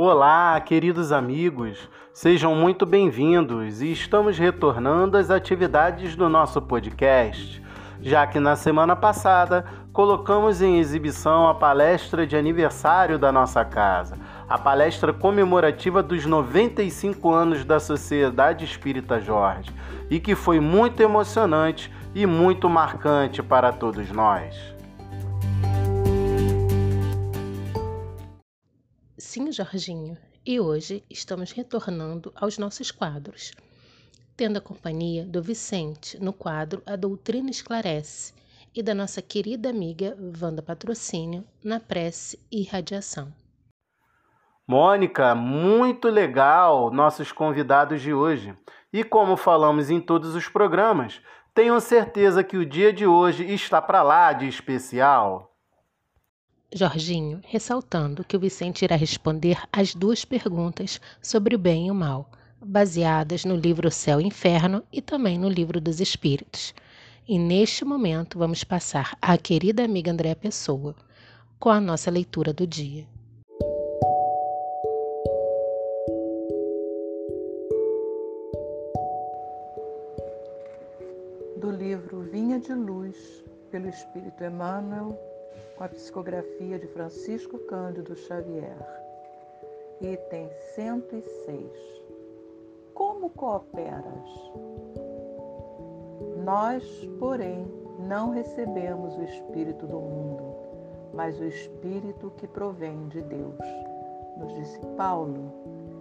Olá, queridos amigos, sejam muito bem-vindos e estamos retornando às atividades do nosso podcast, já que na semana passada colocamos em exibição a palestra de aniversário da nossa casa, a palestra comemorativa dos 95 anos da Sociedade Espírita Jorge, e que foi muito emocionante e muito marcante para todos nós. Sim, Jorginho, e hoje estamos retornando aos nossos quadros, tendo a companhia do Vicente no quadro A Doutrina Esclarece e da nossa querida amiga Wanda Patrocínio na prece e radiação. Mônica, muito legal nossos convidados de hoje. E como falamos em todos os programas, tenho certeza que o dia de hoje está para lá de especial. Jorginho, ressaltando que o Vicente irá responder as duas perguntas sobre o bem e o mal, baseadas no livro Céu e Inferno e também no livro dos Espíritos. E neste momento vamos passar à querida amiga Andréa Pessoa com a nossa leitura do dia. Do livro Vinha de Luz, pelo Espírito Emmanuel, com a psicografia de Francisco Cândido Xavier. Item 106. Como cooperas? Nós, porém, não recebemos o Espírito do mundo, mas o Espírito que provém de Deus. Nos disse Paulo,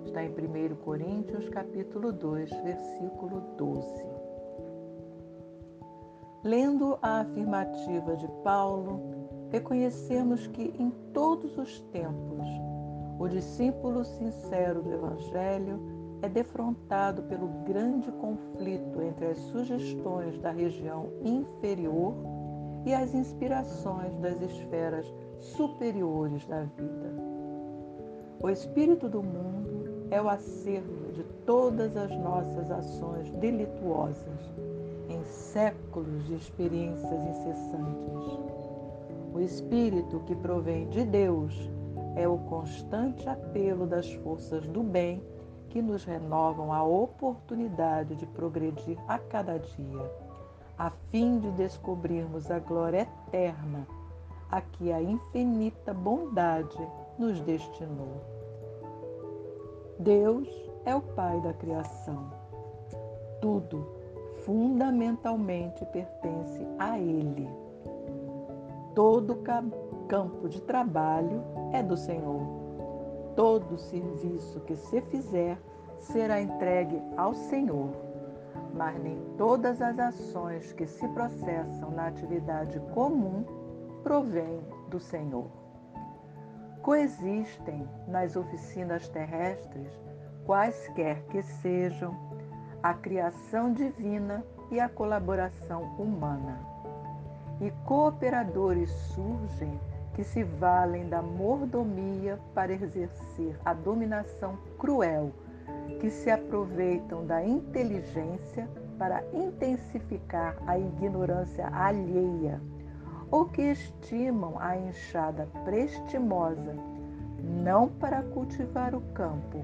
está em 1 Coríntios capítulo 2, versículo 12. Lendo a afirmativa de Paulo, reconhecemos que em todos os tempos o discípulo sincero do Evangelho é defrontado pelo grande conflito entre as sugestões da região inferior e as inspirações das esferas superiores da vida. O espírito do mundo é o acervo de todas as nossas ações delituosas em séculos de experiências incessantes o espírito que provém de Deus é o constante apelo das forças do bem que nos renovam a oportunidade de progredir a cada dia, a fim de descobrirmos a glória eterna a que a infinita bondade nos destinou. Deus é o Pai da criação. Tudo fundamentalmente pertence a Ele. Todo campo de trabalho é do Senhor. Todo serviço que se fizer será entregue ao Senhor, mas nem todas as ações que se processam na atividade comum provêm do Senhor. Coexistem nas oficinas terrestres, quaisquer que sejam, a criação divina e a colaboração humana e cooperadores surgem que se valem da mordomia para exercer a dominação cruel, que se aproveitam da inteligência para intensificar a ignorância alheia, ou que estimam a enxada prestimosa não para cultivar o campo,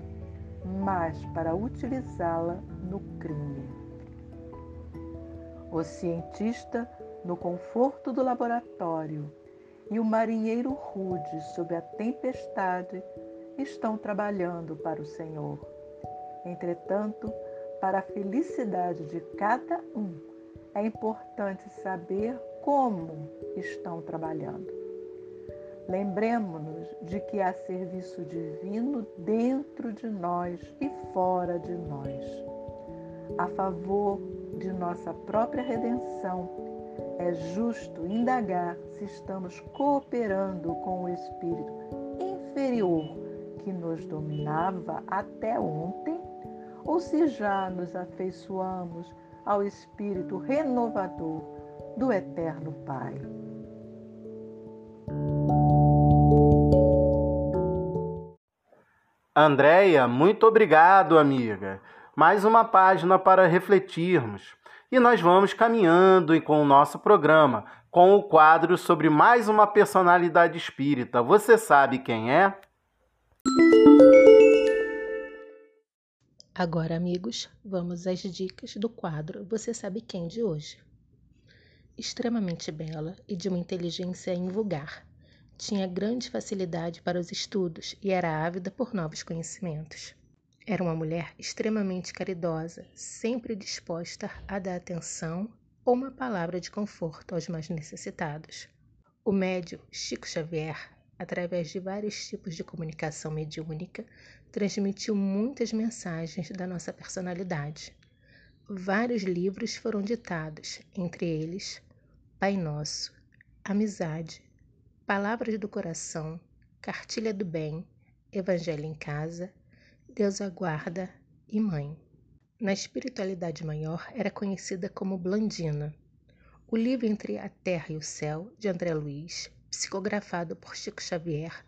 mas para utilizá-la no crime. O cientista no conforto do laboratório, e o marinheiro rude sob a tempestade estão trabalhando para o Senhor. Entretanto, para a felicidade de cada um, é importante saber como estão trabalhando. Lembremos-nos de que há serviço divino dentro de nós e fora de nós. A favor de nossa própria redenção é justo indagar se estamos cooperando com o espírito inferior que nos dominava até ontem ou se já nos afeiçoamos ao espírito renovador do eterno Pai. Andréia, muito obrigado, amiga. Mais uma página para refletirmos. E nós vamos caminhando com o nosso programa, com o quadro sobre mais uma personalidade espírita. Você sabe quem é? Agora, amigos, vamos às dicas do quadro Você Sabe Quem de hoje. Extremamente bela e de uma inteligência invulgar, tinha grande facilidade para os estudos e era ávida por novos conhecimentos. Era uma mulher extremamente caridosa, sempre disposta a dar atenção ou uma palavra de conforto aos mais necessitados. O médium Chico Xavier, através de vários tipos de comunicação mediúnica, transmitiu muitas mensagens da nossa personalidade. Vários livros foram ditados, entre eles Pai Nosso, Amizade, Palavras do Coração, Cartilha do Bem, Evangelho em Casa, Deus Aguarda e Mãe. Na espiritualidade maior era conhecida como Blandina. O livro Entre a Terra e o Céu, de André Luiz, psicografado por Chico Xavier,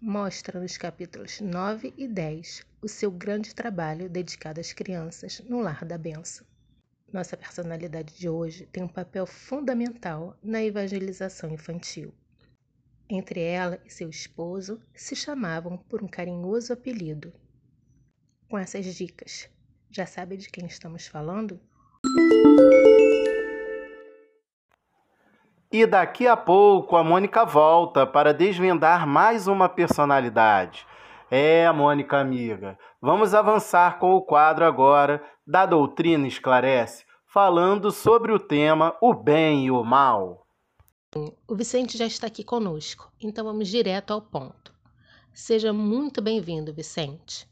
mostra nos capítulos 9 e 10 o seu grande trabalho dedicado às crianças no Lar da Benção. Nossa personalidade de hoje tem um papel fundamental na evangelização infantil. Entre ela e seu esposo se chamavam por um carinhoso apelido. Com essas dicas, já sabe de quem estamos falando? E daqui a pouco a Mônica volta para desvendar mais uma personalidade. É, Mônica amiga, vamos avançar com o quadro agora da Doutrina Esclarece, falando sobre o tema o bem e o mal. O Vicente já está aqui conosco, então vamos direto ao ponto. Seja muito bem-vindo, Vicente.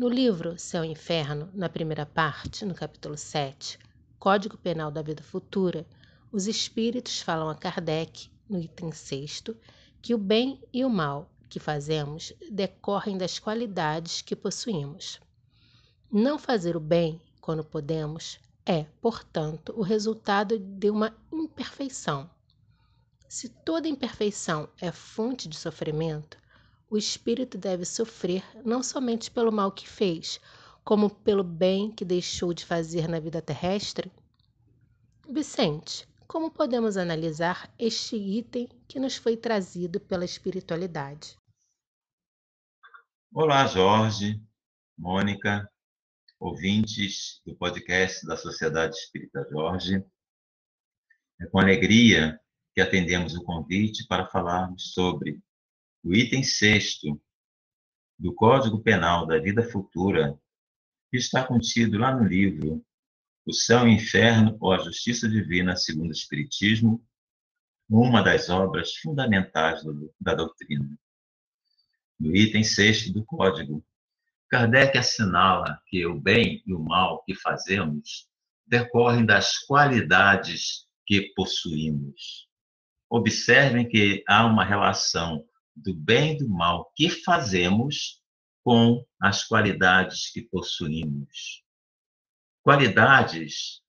No livro Céu e Inferno, na primeira parte, no capítulo 7, Código Penal da Vida Futura, os espíritos falam a Kardec, no item 6, que o bem e o mal que fazemos decorrem das qualidades que possuímos. Não fazer o bem quando podemos é, portanto, o resultado de uma imperfeição. Se toda imperfeição é fonte de sofrimento, o espírito deve sofrer não somente pelo mal que fez, como pelo bem que deixou de fazer na vida terrestre? Vicente, como podemos analisar este item que nos foi trazido pela espiritualidade? Olá, Jorge, Mônica, ouvintes do podcast da Sociedade Espírita Jorge. É com alegria que atendemos o convite para falarmos sobre o item sexto do Código Penal da Vida Futura, está contido lá no livro o céu e o inferno ou a justiça divina segundo o Espiritismo, uma das obras fundamentais do, da doutrina. No item 6 do Código, Kardec assinala que o bem e o mal que fazemos decorrem das qualidades que possuímos. Observem que há uma relação do bem e do mal que fazemos com as qualidades que possuímos. Qualidades,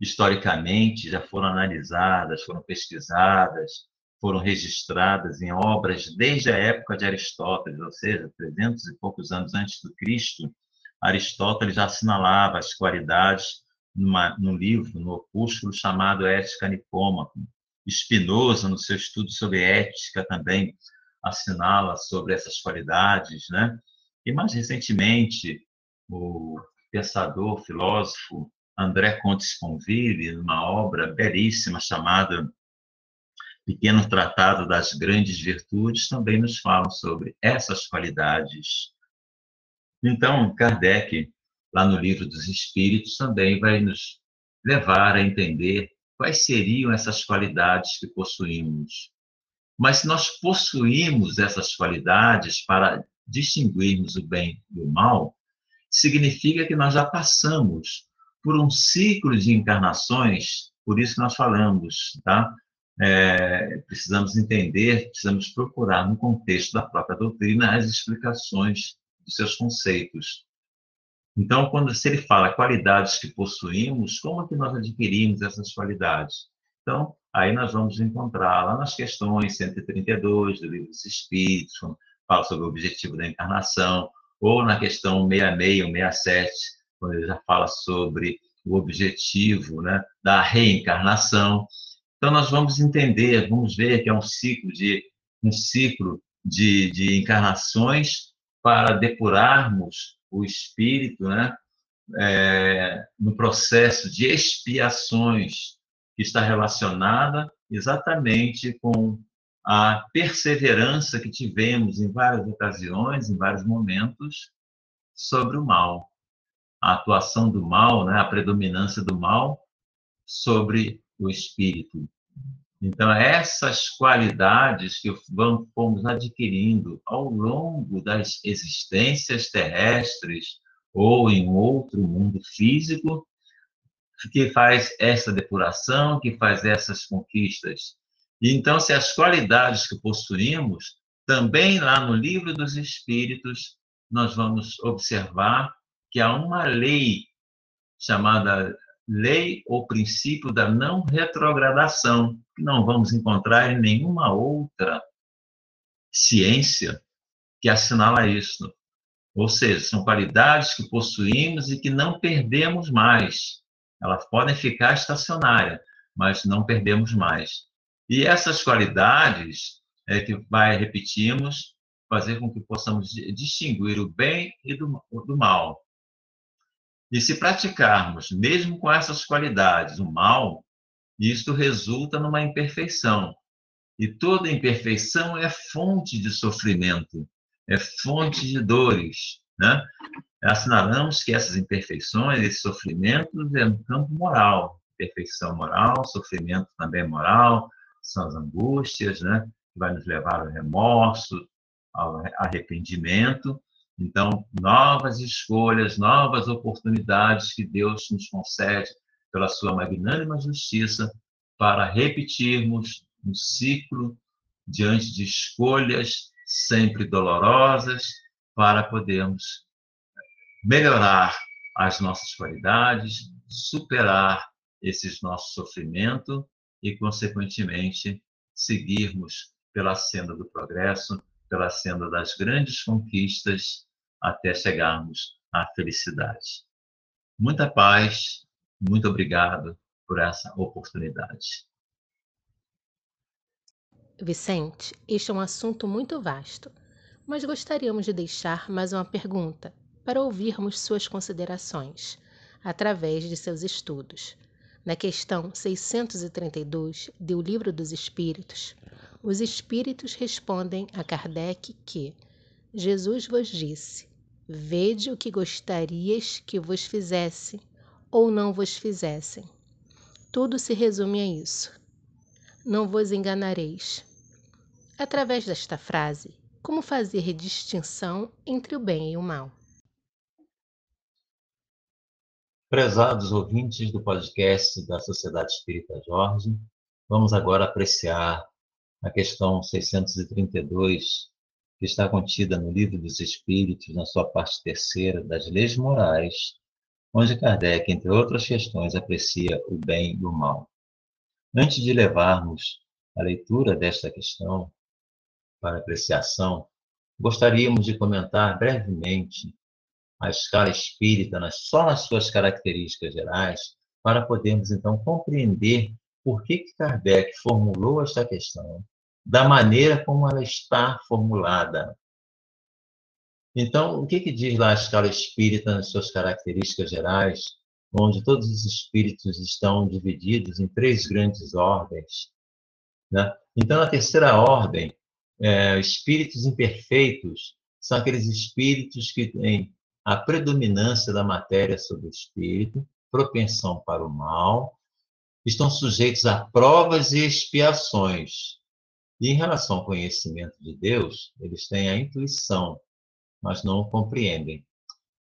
historicamente, já foram analisadas, foram pesquisadas, foram registradas em obras desde a época de Aristóteles, ou seja, 300 e poucos anos antes do Cristo. Aristóteles já assinalava as qualidades numa, num livro, no opúsculo chamado Ética Nicômaco. Spinoza, no seu estudo sobre ética, também assinala sobre essas qualidades, né? E mais recentemente, o pensador, filósofo André Comte Sponville, numa obra belíssima chamada Pequeno Tratado das Grandes Virtudes, também nos falam sobre essas qualidades. Então, Kardec, lá no Livro dos Espíritos, também vai nos levar a entender quais seriam essas qualidades que possuímos. Mas se nós possuímos essas qualidades para distinguirmos o bem do mal, significa que nós já passamos por um ciclo de encarnações, por isso nós falamos, tá? É, precisamos entender, precisamos procurar no contexto da própria doutrina as explicações dos seus conceitos. Então, quando se ele fala qualidades que possuímos, como é que nós adquirimos essas qualidades? Então, aí nós vamos encontrar lá nas questões 132 do Livro dos Espíritos, quando fala sobre o objetivo da encarnação, ou na questão 66 ou 67, quando ele já fala sobre o objetivo né, da reencarnação. Então, nós vamos entender, vamos ver que é um ciclo de, um ciclo de, de encarnações para depurarmos o espírito, né, é, no processo de expiações que está relacionada exatamente com a perseverança que tivemos em várias ocasiões, em vários momentos, sobre o mal. A atuação do mal, né, a predominância do mal sobre o espírito. Então, essas qualidades que vamos, fomos adquirindo ao longo das existências terrestres ou em outro mundo físico, que faz essa depuração, que faz essas conquistas. E então, se as qualidades que possuímos, também lá no livro dos Espíritos, nós vamos observar que há uma lei chamada lei ou princípio da não retrogradação, que não vamos encontrar em nenhuma outra ciência que assinala isso. Ou seja, são qualidades que possuímos e que não perdemos mais. Elas podem ficar estacionárias, mas não perdemos mais. E essas qualidades é que vai, repetimos, fazer com que possamos distinguir o bem e do, do mal. E se praticarmos, mesmo com essas qualidades, o mal, isto resulta numa imperfeição. E toda imperfeição é fonte de sofrimento, é fonte de dores. Né? Assinalamos que essas imperfeições, esses sofrimentos, é no campo moral. Perfeição moral, sofrimento também moral, são as angústias, né? que vai nos levar ao remorso, ao arrependimento. Então, novas escolhas, novas oportunidades que Deus nos concede pela sua magnânima justiça para repetirmos um ciclo diante de escolhas sempre dolorosas para podermos melhorar as nossas qualidades, superar esses nossos sofrimentos e, consequentemente, seguirmos pela senda do progresso, pela senda das grandes conquistas até chegarmos à felicidade. Muita paz, muito obrigado por essa oportunidade. Vicente, este é um assunto muito vasto, mas gostaríamos de deixar mais uma pergunta para ouvirmos suas considerações através de seus estudos. Na questão 632 do Livro dos Espíritos, os Espíritos respondem a Kardec que Jesus vos disse: Vede o que gostarias que vos fizesse ou não vos fizessem. Tudo se resume a isso. Não vos enganareis. Através desta frase, como fazer distinção entre o bem e o mal? Prezados ouvintes do podcast da Sociedade Espírita Jorge, vamos agora apreciar a questão 632, que está contida no Livro dos Espíritos, na sua parte terceira, das leis morais, onde Kardec, entre outras questões, aprecia o bem e o mal. Antes de levarmos a leitura desta questão para apreciação, gostaríamos de comentar brevemente a escala espírita, só nas suas características gerais, para podermos então compreender por que, que Kardec formulou esta questão da maneira como ela está formulada. Então, o que, que diz lá a escala espírita nas suas características gerais, onde todos os espíritos estão divididos em três grandes ordens? Né? Então, a terceira ordem, é, espíritos imperfeitos, são aqueles espíritos que têm a predominância da matéria sobre o espírito, propensão para o mal, estão sujeitos a provas e expiações. E em relação ao conhecimento de Deus, eles têm a intuição, mas não o compreendem.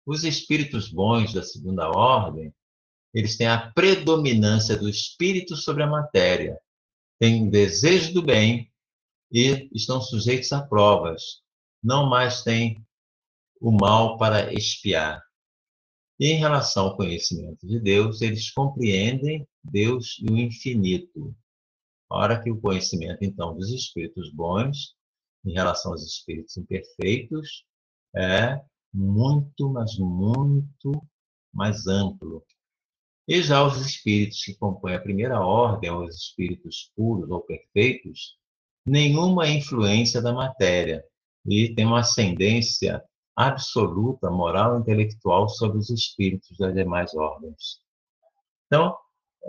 Os espíritos bons da segunda ordem, eles têm a predominância do espírito sobre a matéria, têm o desejo do bem e estão sujeitos a provas. Não mais têm o mal para espiar. E em relação ao conhecimento de Deus, eles compreendem Deus e o infinito. A hora que o conhecimento, então, dos espíritos bons, em relação aos espíritos imperfeitos, é muito, mas muito mais amplo. E já os espíritos que compõem a primeira ordem, os espíritos puros ou perfeitos, nenhuma influência da matéria e tem uma ascendência absoluta, moral e intelectual sobre os espíritos das demais ordens. Então,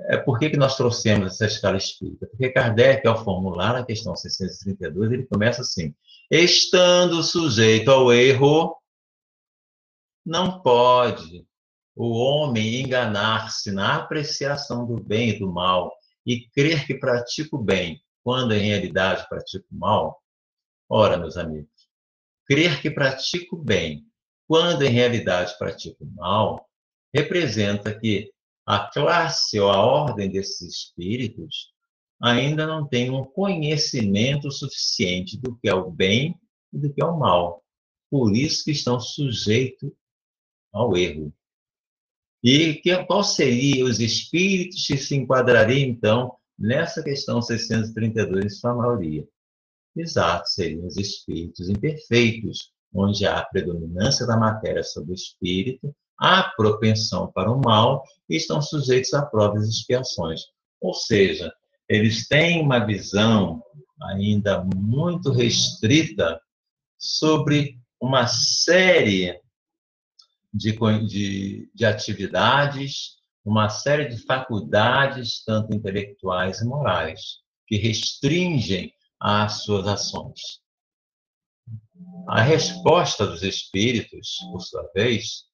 é, por que, que nós trouxemos essa escala espírita? Porque Kardec, ao formular a questão 632, ele começa assim: estando sujeito ao erro, não pode o homem enganar-se na apreciação do bem e do mal e crer que pratica o bem, quando em realidade pratica o mal? Ora, meus amigos, crer que pratica o bem, quando em realidade pratica o mal, representa que a classe ou a ordem desses espíritos ainda não tem um conhecimento suficiente do que é o bem e do que é o mal. Por isso que estão sujeitos ao erro. E que, qual seria os espíritos que se enquadrariam, então, nessa questão 632, em sua maioria? Exato, seriam os espíritos imperfeitos, onde há a predominância da matéria sobre o espírito, há propensão para o mal e estão sujeitos a provas expiações. Ou seja, eles têm uma visão ainda muito restrita sobre uma série de, de, de atividades, uma série de faculdades, tanto intelectuais e morais, que restringem as suas ações. A resposta dos espíritos, por sua vez,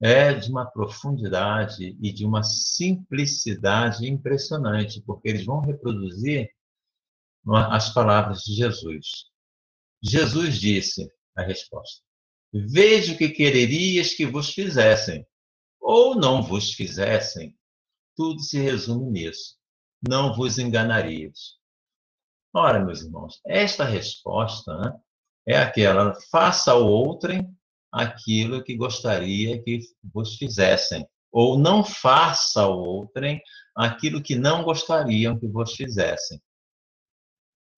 é de uma profundidade e de uma simplicidade impressionante, porque eles vão reproduzir as palavras de Jesus. Jesus disse a resposta: Vejo que quererias que vos fizessem, ou não vos fizessem. Tudo se resume nisso. Não vos enganarias. Ora, meus irmãos, esta resposta né, é aquela: faça ao outrem aquilo que gostaria que vos fizessem, ou não faça ao outrem aquilo que não gostariam que vos fizessem.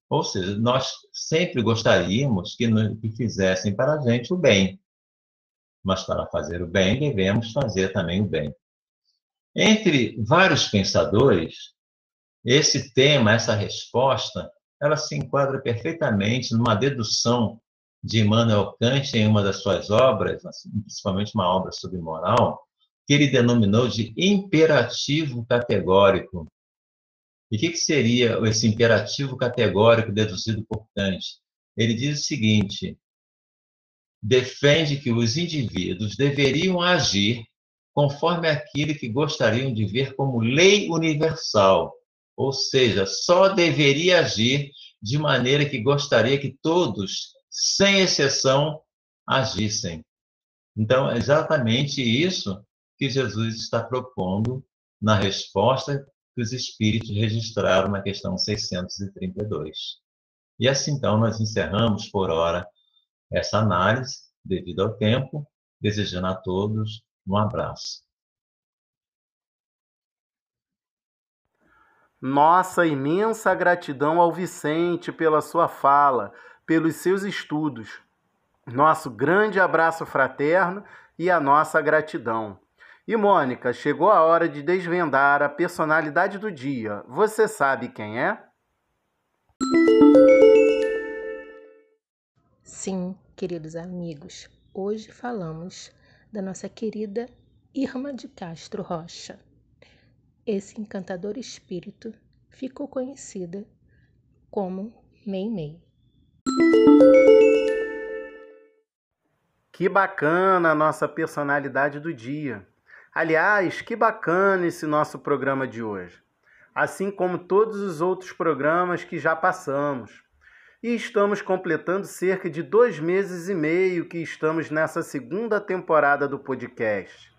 Ou seja, nós sempre gostaríamos que, que fizessem para a gente o bem. Mas para fazer o bem, devemos fazer também o bem. Entre vários pensadores, esse tema, essa resposta, ela se enquadra perfeitamente numa dedução de Immanuel Kant em uma das suas obras, assim, principalmente uma obra sobre moral, que ele denominou de imperativo categórico. E o que, que seria esse imperativo categórico deduzido por Kant? Ele diz o seguinte: defende que os indivíduos deveriam agir conforme aquilo que gostariam de ver como lei universal, ou seja, só deveria agir de maneira que gostaria que todos, sem exceção, agissem. Então, é exatamente isso que Jesus está propondo na resposta que os espíritos registraram na questão 632. E assim, então, nós encerramos por hora essa análise, devido ao tempo, desejando a todos um abraço. Nossa imensa gratidão ao Vicente pela sua fala, pelos seus estudos. Nosso grande abraço fraterno e a nossa gratidão. E Mônica, chegou a hora de desvendar a personalidade do dia. Você sabe quem é? Sim, queridos amigos. Hoje falamos da nossa querida Irma de Castro Rocha. Esse encantador espírito ficou conhecida como Mei Mei. Que bacana a nossa personalidade do dia. Aliás, que bacana esse nosso programa de hoje, assim como todos os outros programas que já passamos. E estamos completando cerca de dois meses e meio que estamos nessa segunda temporada do podcast.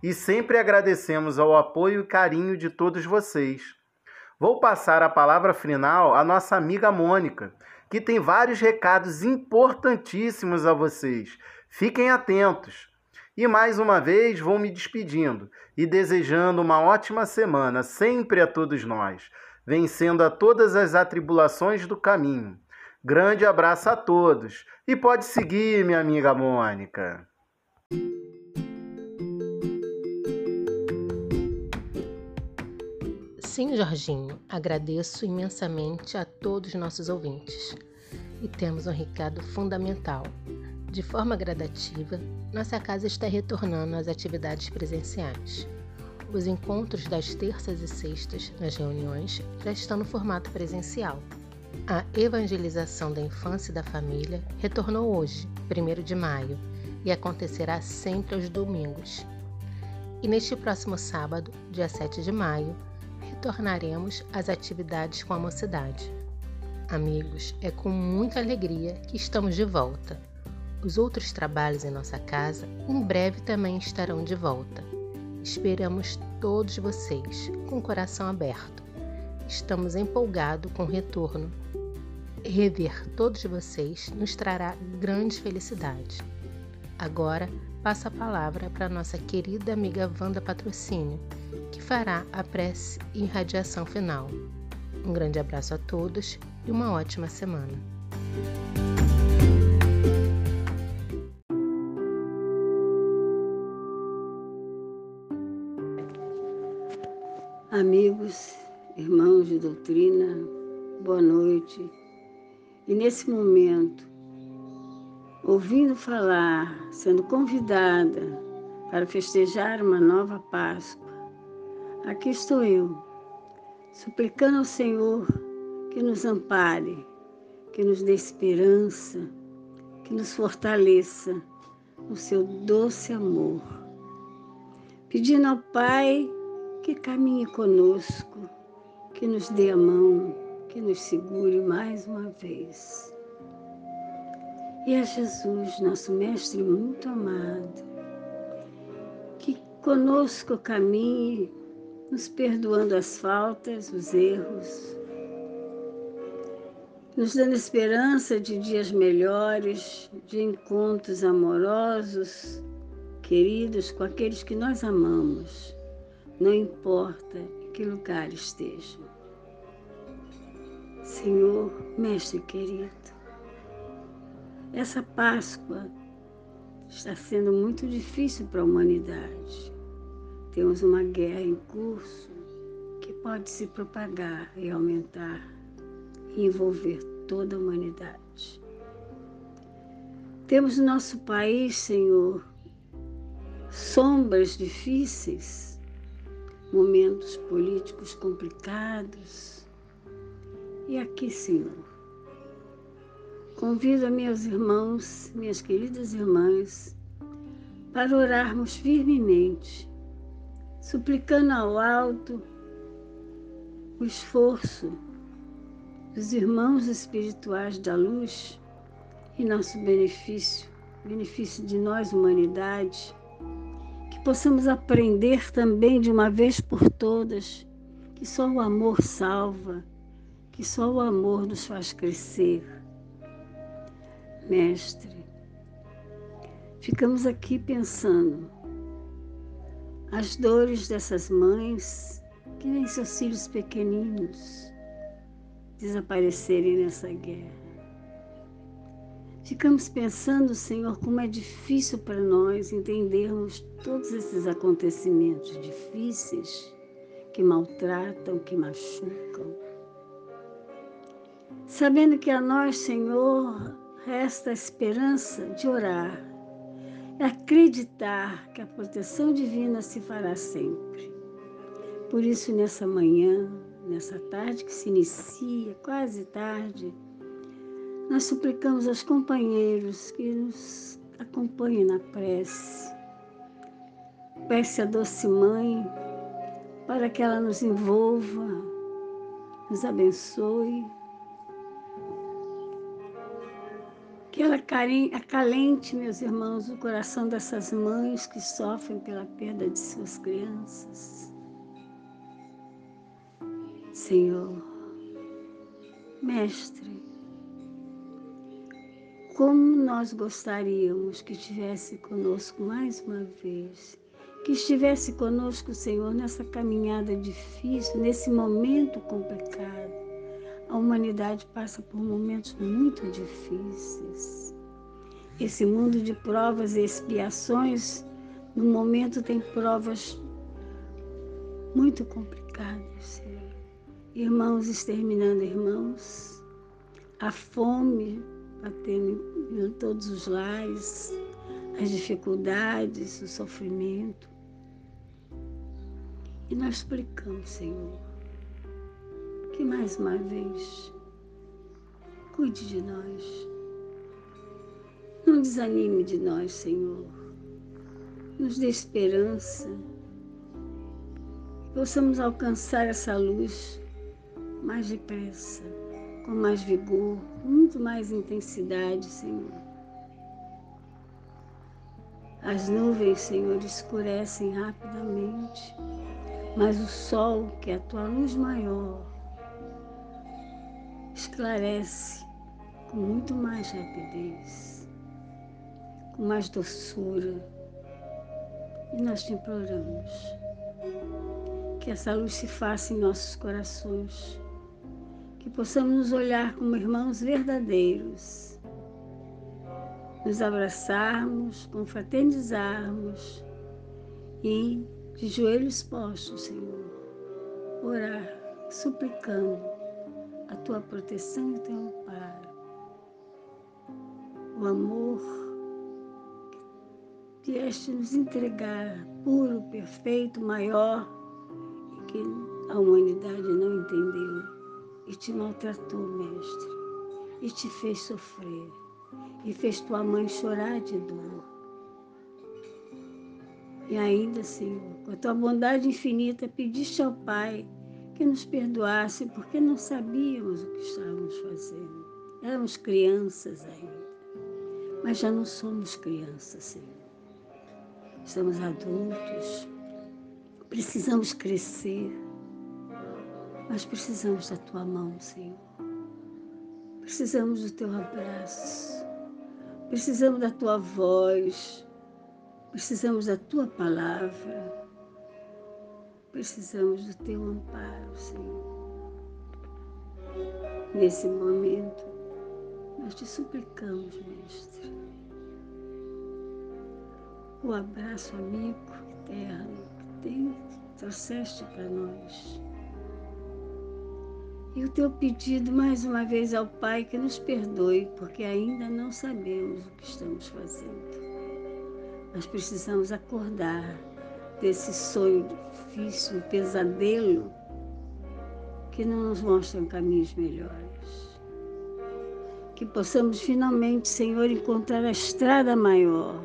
E sempre agradecemos ao apoio e carinho de todos vocês. Vou passar a palavra final à nossa amiga Mônica, que tem vários recados importantíssimos a vocês. Fiquem atentos. E mais uma vez vou me despedindo e desejando uma ótima semana sempre a todos nós, vencendo a todas as atribulações do caminho. Grande abraço a todos e pode seguir, minha amiga Mônica. Sim, Jorginho, agradeço imensamente a todos os nossos ouvintes. E temos um recado fundamental De forma gradativa, nossa casa está retornando às atividades presenciais. Os encontros das terças e sextas nas reuniões já estão no formato presencial. A evangelização da infância e da família retornou hoje, 1 de maio, e acontecerá sempre aos domingos. E neste próximo sábado, dia 7 de maio, retornaremos às atividades com a mocidade. Amigos, é com muita alegria que estamos de volta. Os outros trabalhos em nossa casa em breve também estarão de volta. Esperamos todos vocês com o coração aberto. Estamos empolgados com o retorno. Rever todos vocês nos trará grande felicidade. Agora, passo a palavra para nossa querida amiga Wanda Patrocínio, que fará a prece e radiação final. Um grande abraço a todos e uma ótima semana. Amigos, irmãos de doutrina, boa noite. E nesse momento, ouvindo falar, sendo convidada para festejar uma nova Páscoa, aqui estou eu, suplicando ao Senhor que nos ampare, que nos dê esperança, que nos fortaleça no seu doce amor. Pedindo ao Pai que caminhe conosco, que nos dê a mão, que nos segure mais uma vez. E a Jesus, nosso Mestre muito amado, que conosco caminhe, nos perdoando as faltas, os erros, nos dando esperança de dias melhores, de encontros amorosos, queridos com aqueles que nós amamos, não importa em que lugar estejam. Senhor, Mestre querido, essa Páscoa está sendo muito difícil para a humanidade. Temos uma guerra em curso que pode se propagar e aumentar e envolver toda a humanidade. Temos no nosso país, Senhor, sombras difíceis, momentos políticos complicados. E aqui, Senhor, Convido meus irmãos, minhas queridas irmãs, para orarmos firmemente, suplicando ao alto o esforço dos irmãos espirituais da luz e nosso benefício, benefício de nós, humanidade, que possamos aprender também de uma vez por todas que só o amor salva, que só o amor nos faz crescer Mestre, ficamos aqui pensando as dores dessas mães que nem seus filhos pequeninos desaparecerem nessa guerra. Ficamos pensando, Senhor, como é difícil para nós entendermos todos esses acontecimentos difíceis que maltratam, que machucam. Sabendo que a nós, Senhor, resta a esperança de orar e acreditar que a proteção divina se fará sempre. Por isso, nessa manhã, nessa tarde que se inicia, quase tarde, nós suplicamos aos companheiros que nos acompanhem na prece. Peça a doce mãe para que ela nos envolva, nos abençoe Que ela acalente, meus irmãos, o coração dessas mães que sofrem pela perda de suas crianças. Senhor, Mestre, como nós gostaríamos que estivesse conosco mais uma vez, que estivesse conosco, Senhor, nessa caminhada difícil, nesse momento complicado a humanidade passa por momentos muito difíceis. Esse mundo de provas e expiações, no momento tem provas muito complicadas. Irmãos exterminando irmãos, a fome batendo em todos os lares, as dificuldades, o sofrimento. E nós explicamos, Senhor, que mais uma vez cuide de nós. Não desanime de nós, Senhor. Nos dê esperança. Possamos alcançar essa luz mais depressa, com mais vigor, muito mais intensidade, Senhor. As nuvens, Senhor, escurecem rapidamente, mas o sol, que é a tua luz maior, esclarece com muito mais rapidez, com mais doçura. E nós te imploramos que essa luz se faça em nossos corações, que possamos nos olhar como irmãos verdadeiros, nos abraçarmos, confraternizarmos e, de joelhos postos, Senhor, orar, suplicando a tua proteção e o teu amparo, o amor que vieste nos entregar, puro, perfeito, maior, e que a humanidade não entendeu e te maltratou, mestre, e te fez sofrer, e fez tua mãe chorar de dor. E ainda, Senhor, com a tua bondade infinita, pediste ao Pai que nos perdoasse porque não sabíamos o que estávamos fazendo. Éramos crianças ainda, mas já não somos crianças, Senhor. Estamos adultos, precisamos crescer nós precisamos da tua mão, Senhor. Precisamos do teu abraço. Precisamos da tua voz. Precisamos da tua palavra. Precisamos do teu amparo, Senhor. Nesse momento, nós te suplicamos, Mestre, o abraço amigo eterno que tem, trouxeste para nós. E o teu pedido mais uma vez ao Pai que nos perdoe, porque ainda não sabemos o que estamos fazendo. Nós precisamos acordar desse sonho difícil, um pesadelo, que não nos mostram caminhos melhores. Que possamos finalmente, Senhor, encontrar a estrada maior.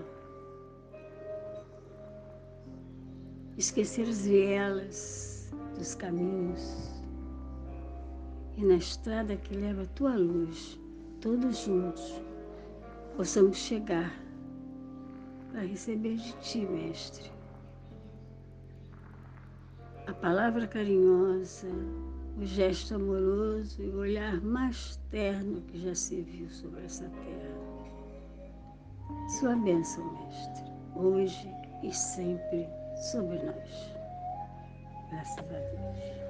Esquecer as vielas dos caminhos e na estrada que leva a tua luz, todos juntos, possamos chegar para receber de ti, Mestre, a palavra carinhosa, o gesto amoroso e o olhar mais terno que já se viu sobre essa terra. Sua bênção, Mestre, hoje e sempre sobre nós. Graças a Deus.